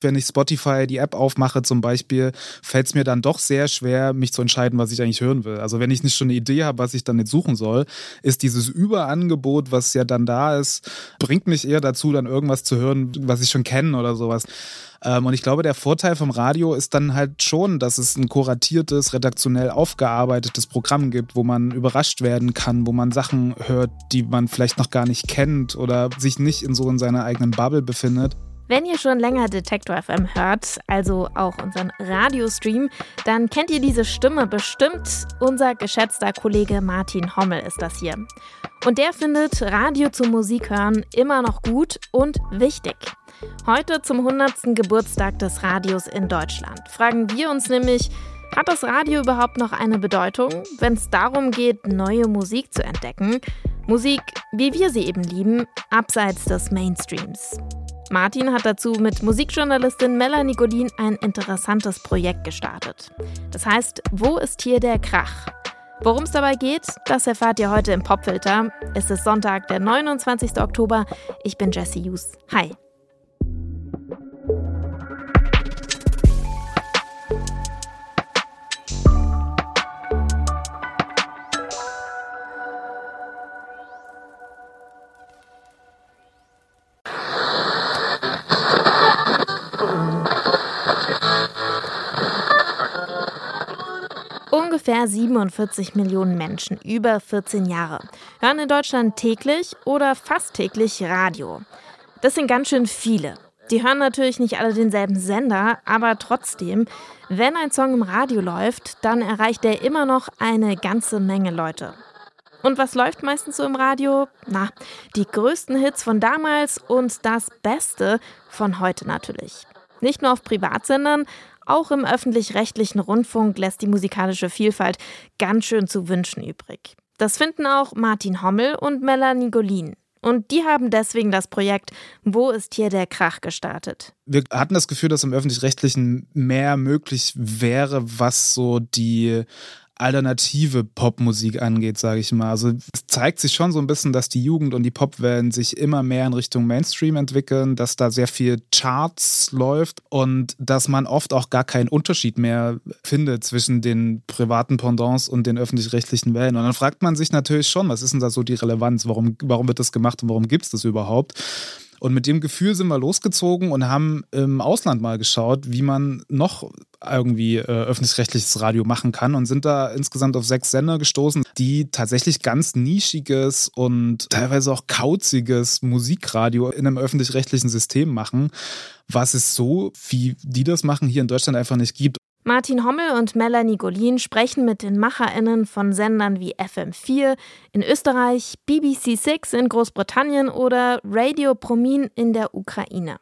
Wenn ich Spotify die App aufmache zum Beispiel, fällt es mir dann doch sehr schwer, mich zu entscheiden, was ich eigentlich hören will. Also wenn ich nicht schon eine Idee habe, was ich dann jetzt suchen soll, ist dieses Überangebot, was ja dann da ist, bringt mich eher dazu, dann irgendwas zu hören, was ich schon kenne oder sowas. Ähm, und ich glaube, der Vorteil vom Radio ist dann halt schon, dass es ein kuratiertes, redaktionell aufgearbeitetes Programm gibt, wo man überrascht werden kann, wo man Sachen hört, die man vielleicht noch gar nicht kennt oder sich nicht in so in seiner eigenen Bubble befindet. Wenn ihr schon länger Detektor FM hört, also auch unseren Radiostream, dann kennt ihr diese Stimme bestimmt. Unser geschätzter Kollege Martin Hommel ist das hier. Und der findet Radio zum Musik hören immer noch gut und wichtig. Heute zum 100. Geburtstag des Radios in Deutschland fragen wir uns nämlich, hat das Radio überhaupt noch eine Bedeutung, wenn es darum geht, neue Musik zu entdecken? Musik, wie wir sie eben lieben, abseits des Mainstreams. Martin hat dazu mit Musikjournalistin Melanie Godin ein interessantes Projekt gestartet. Das heißt, wo ist hier der Krach? Worum es dabei geht, das erfahrt ihr heute im Popfilter. Es ist Sonntag, der 29. Oktober. Ich bin Jesse Hughes. Hi. Ungefähr 47 Millionen Menschen über 14 Jahre hören in Deutschland täglich oder fast täglich Radio. Das sind ganz schön viele. Die hören natürlich nicht alle denselben Sender, aber trotzdem, wenn ein Song im Radio läuft, dann erreicht er immer noch eine ganze Menge Leute. Und was läuft meistens so im Radio? Na, die größten Hits von damals und das Beste von heute natürlich. Nicht nur auf Privatsendern, auch im öffentlich-rechtlichen Rundfunk lässt die musikalische Vielfalt ganz schön zu wünschen übrig. Das finden auch Martin Hommel und Melanie Golin. Und die haben deswegen das Projekt Wo ist hier der Krach gestartet? Wir hatten das Gefühl, dass im öffentlich-rechtlichen mehr möglich wäre, was so die alternative Popmusik angeht, sage ich mal. Also es zeigt sich schon so ein bisschen, dass die Jugend und die Popwellen sich immer mehr in Richtung Mainstream entwickeln, dass da sehr viel Charts läuft und dass man oft auch gar keinen Unterschied mehr findet zwischen den privaten Pendants und den öffentlich-rechtlichen Wellen. Und dann fragt man sich natürlich schon, was ist denn da so die Relevanz? Warum, warum wird das gemacht und warum gibt es das überhaupt? Und mit dem Gefühl sind wir losgezogen und haben im Ausland mal geschaut, wie man noch irgendwie äh, öffentlich-rechtliches Radio machen kann und sind da insgesamt auf sechs Sender gestoßen, die tatsächlich ganz nischiges und teilweise auch kauziges Musikradio in einem öffentlich-rechtlichen System machen, was es so, wie die das machen, hier in Deutschland einfach nicht gibt. Martin Hommel und Melanie Golin sprechen mit den MacherInnen von Sendern wie FM4 in Österreich, BBC Six in Großbritannien oder Radio Promin in der Ukraine.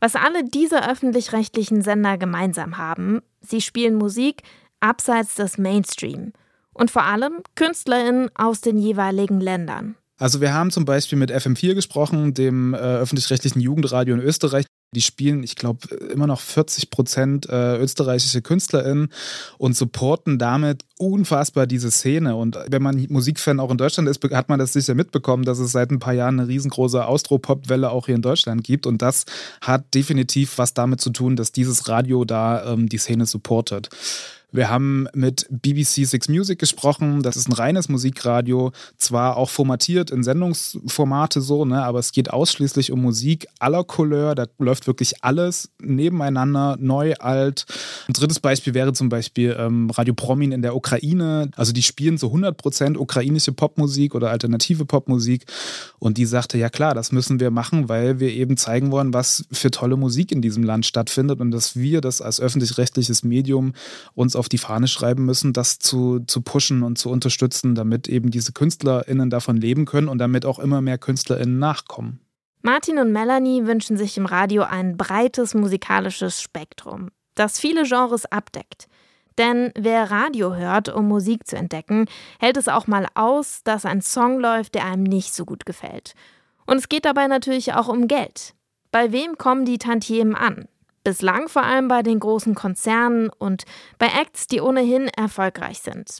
Was alle diese öffentlich-rechtlichen Sender gemeinsam haben, sie spielen Musik abseits des Mainstream und vor allem KünstlerInnen aus den jeweiligen Ländern. Also wir haben zum Beispiel mit FM4 gesprochen, dem äh, öffentlich-rechtlichen Jugendradio in Österreich. Die spielen, ich glaube, immer noch 40 Prozent äh, österreichische KünstlerInnen und supporten damit unfassbar diese Szene. Und wenn man Musikfan auch in Deutschland ist, hat man das sicher mitbekommen, dass es seit ein paar Jahren eine riesengroße Austropop-Welle auch hier in Deutschland gibt. Und das hat definitiv was damit zu tun, dass dieses Radio da ähm, die Szene supportet. Wir haben mit BBC Six Music gesprochen. Das ist ein reines Musikradio, zwar auch formatiert in Sendungsformate so, ne, aber es geht ausschließlich um Musik aller Couleur. Da läuft wirklich alles nebeneinander, neu, alt. Ein drittes Beispiel wäre zum Beispiel ähm, Radio Promin in der Ukraine. Also die spielen so 100% ukrainische Popmusik oder alternative Popmusik. Und die sagte, ja klar, das müssen wir machen, weil wir eben zeigen wollen, was für tolle Musik in diesem Land stattfindet und dass wir das als öffentlich-rechtliches Medium uns auf die Fahne schreiben müssen, das zu, zu pushen und zu unterstützen, damit eben diese KünstlerInnen davon leben können und damit auch immer mehr KünstlerInnen nachkommen. Martin und Melanie wünschen sich im Radio ein breites musikalisches Spektrum, das viele Genres abdeckt. Denn wer Radio hört, um Musik zu entdecken, hält es auch mal aus, dass ein Song läuft, der einem nicht so gut gefällt. Und es geht dabei natürlich auch um Geld. Bei wem kommen die Tantiemen an? Bislang vor allem bei den großen Konzernen und bei Acts, die ohnehin erfolgreich sind.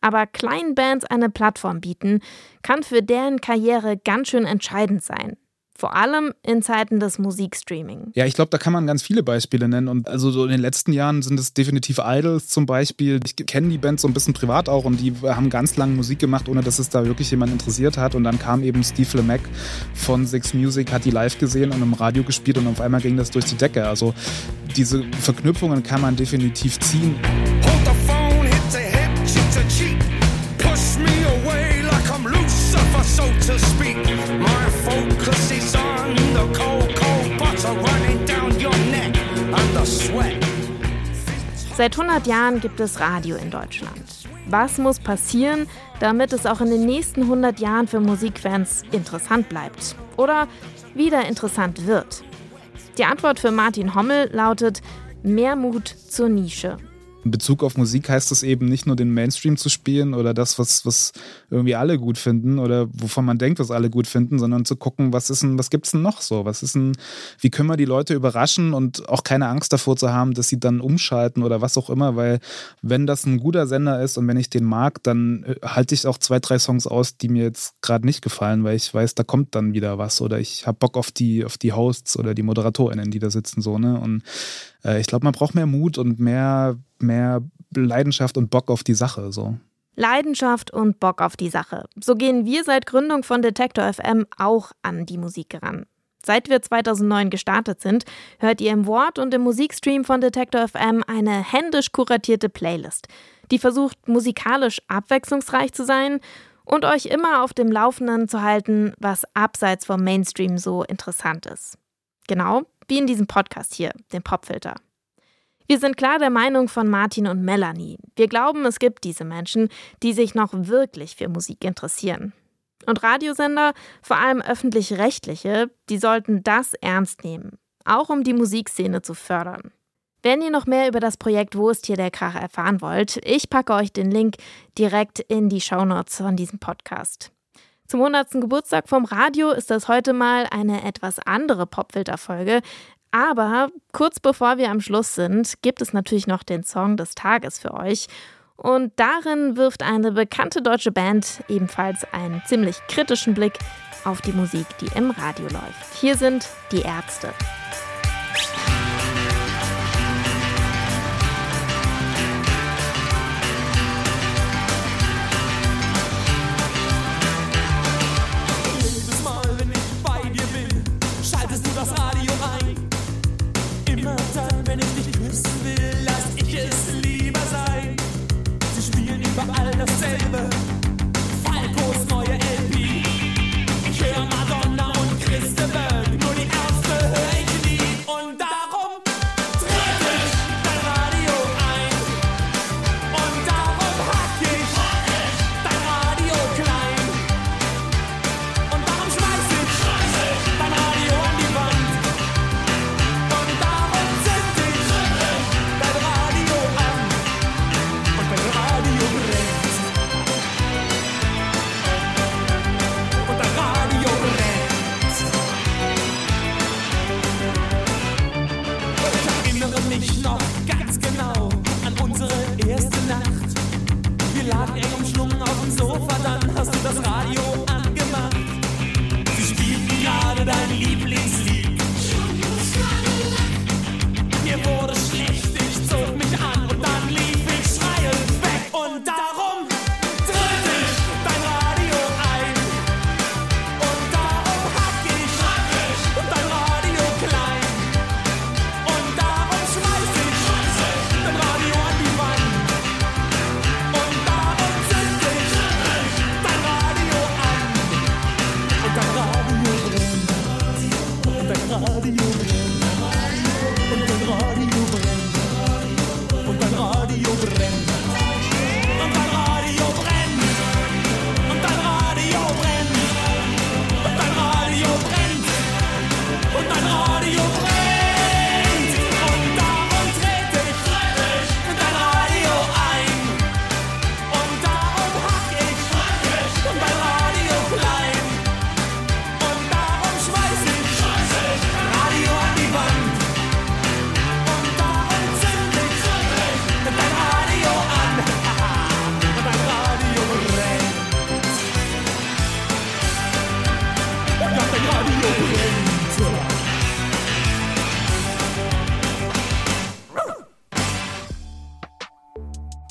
Aber kleinen Bands eine Plattform bieten, kann für deren Karriere ganz schön entscheidend sein. Vor allem in Zeiten des Musikstreaming. Ja, ich glaube, da kann man ganz viele Beispiele nennen. Und also so in den letzten Jahren sind es definitiv Idols zum Beispiel. Ich kenne die Band so ein bisschen privat auch und die haben ganz lange Musik gemacht, ohne dass es da wirklich jemand interessiert hat. Und dann kam eben Steve LeMac von Six Music, hat die live gesehen und im Radio gespielt und auf einmal ging das durch die Decke. Also diese Verknüpfungen kann man definitiv ziehen. Hold Seit 100 Jahren gibt es Radio in Deutschland. Was muss passieren, damit es auch in den nächsten 100 Jahren für Musikfans interessant bleibt? Oder wieder interessant wird? Die Antwort für Martin Hommel lautet mehr Mut zur Nische in Bezug auf Musik heißt es eben nicht nur den Mainstream zu spielen oder das, was, was irgendwie alle gut finden oder wovon man denkt, was alle gut finden, sondern zu gucken, was ist denn, was gibt's denn noch so? Was ist denn, wie können wir die Leute überraschen und auch keine Angst davor zu haben, dass sie dann umschalten oder was auch immer, weil wenn das ein guter Sender ist und wenn ich den mag, dann äh, halte ich auch zwei, drei Songs aus, die mir jetzt gerade nicht gefallen, weil ich weiß, da kommt dann wieder was oder ich habe Bock auf die, auf die Hosts oder die ModeratorInnen, die da sitzen, so, ne? Und äh, ich glaube, man braucht mehr Mut und mehr, mehr Leidenschaft und Bock auf die Sache. So. Leidenschaft und Bock auf die Sache. So gehen wir seit Gründung von Detektor FM auch an die Musik ran. Seit wir 2009 gestartet sind, hört ihr im Wort und im Musikstream von Detektor FM eine händisch kuratierte Playlist, die versucht, musikalisch abwechslungsreich zu sein und euch immer auf dem Laufenden zu halten, was abseits vom Mainstream so interessant ist. Genau wie in diesem Podcast hier, dem Popfilter. Wir sind klar der Meinung von Martin und Melanie. Wir glauben, es gibt diese Menschen, die sich noch wirklich für Musik interessieren. Und Radiosender, vor allem öffentlich-rechtliche, die sollten das ernst nehmen, auch um die Musikszene zu fördern. Wenn ihr noch mehr über das Projekt Wo ist hier der Krach erfahren wollt, ich packe euch den Link direkt in die Shownotes von diesem Podcast. Zum 100. Geburtstag vom Radio ist das heute mal eine etwas andere Popfilter-Folge. Aber kurz bevor wir am Schluss sind, gibt es natürlich noch den Song des Tages für euch. Und darin wirft eine bekannte deutsche Band ebenfalls einen ziemlich kritischen Blick auf die Musik, die im Radio läuft. Hier sind die Ärzte.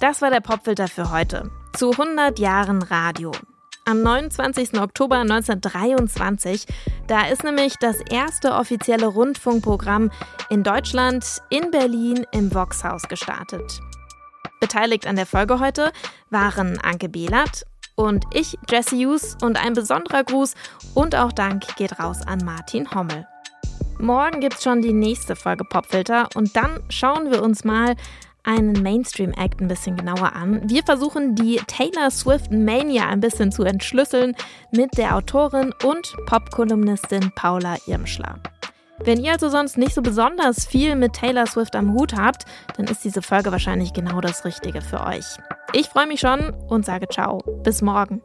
Das war der Popfilter für heute. Zu 100 Jahren Radio. Am 29. Oktober 1923, da ist nämlich das erste offizielle Rundfunkprogramm in Deutschland in Berlin im Voxhaus gestartet. Beteiligt an der Folge heute waren Anke Behlert und ich, Jesse Hughes, und ein besonderer Gruß und auch Dank geht raus an Martin Hommel. Morgen gibt's schon die nächste Folge Popfilter und dann schauen wir uns mal einen Mainstream-Act ein bisschen genauer an. Wir versuchen die Taylor Swift Mania ein bisschen zu entschlüsseln mit der Autorin und Popkolumnistin Paula Irmschler. Wenn ihr also sonst nicht so besonders viel mit Taylor Swift am Hut habt, dann ist diese Folge wahrscheinlich genau das Richtige für euch. Ich freue mich schon und sage ciao. Bis morgen.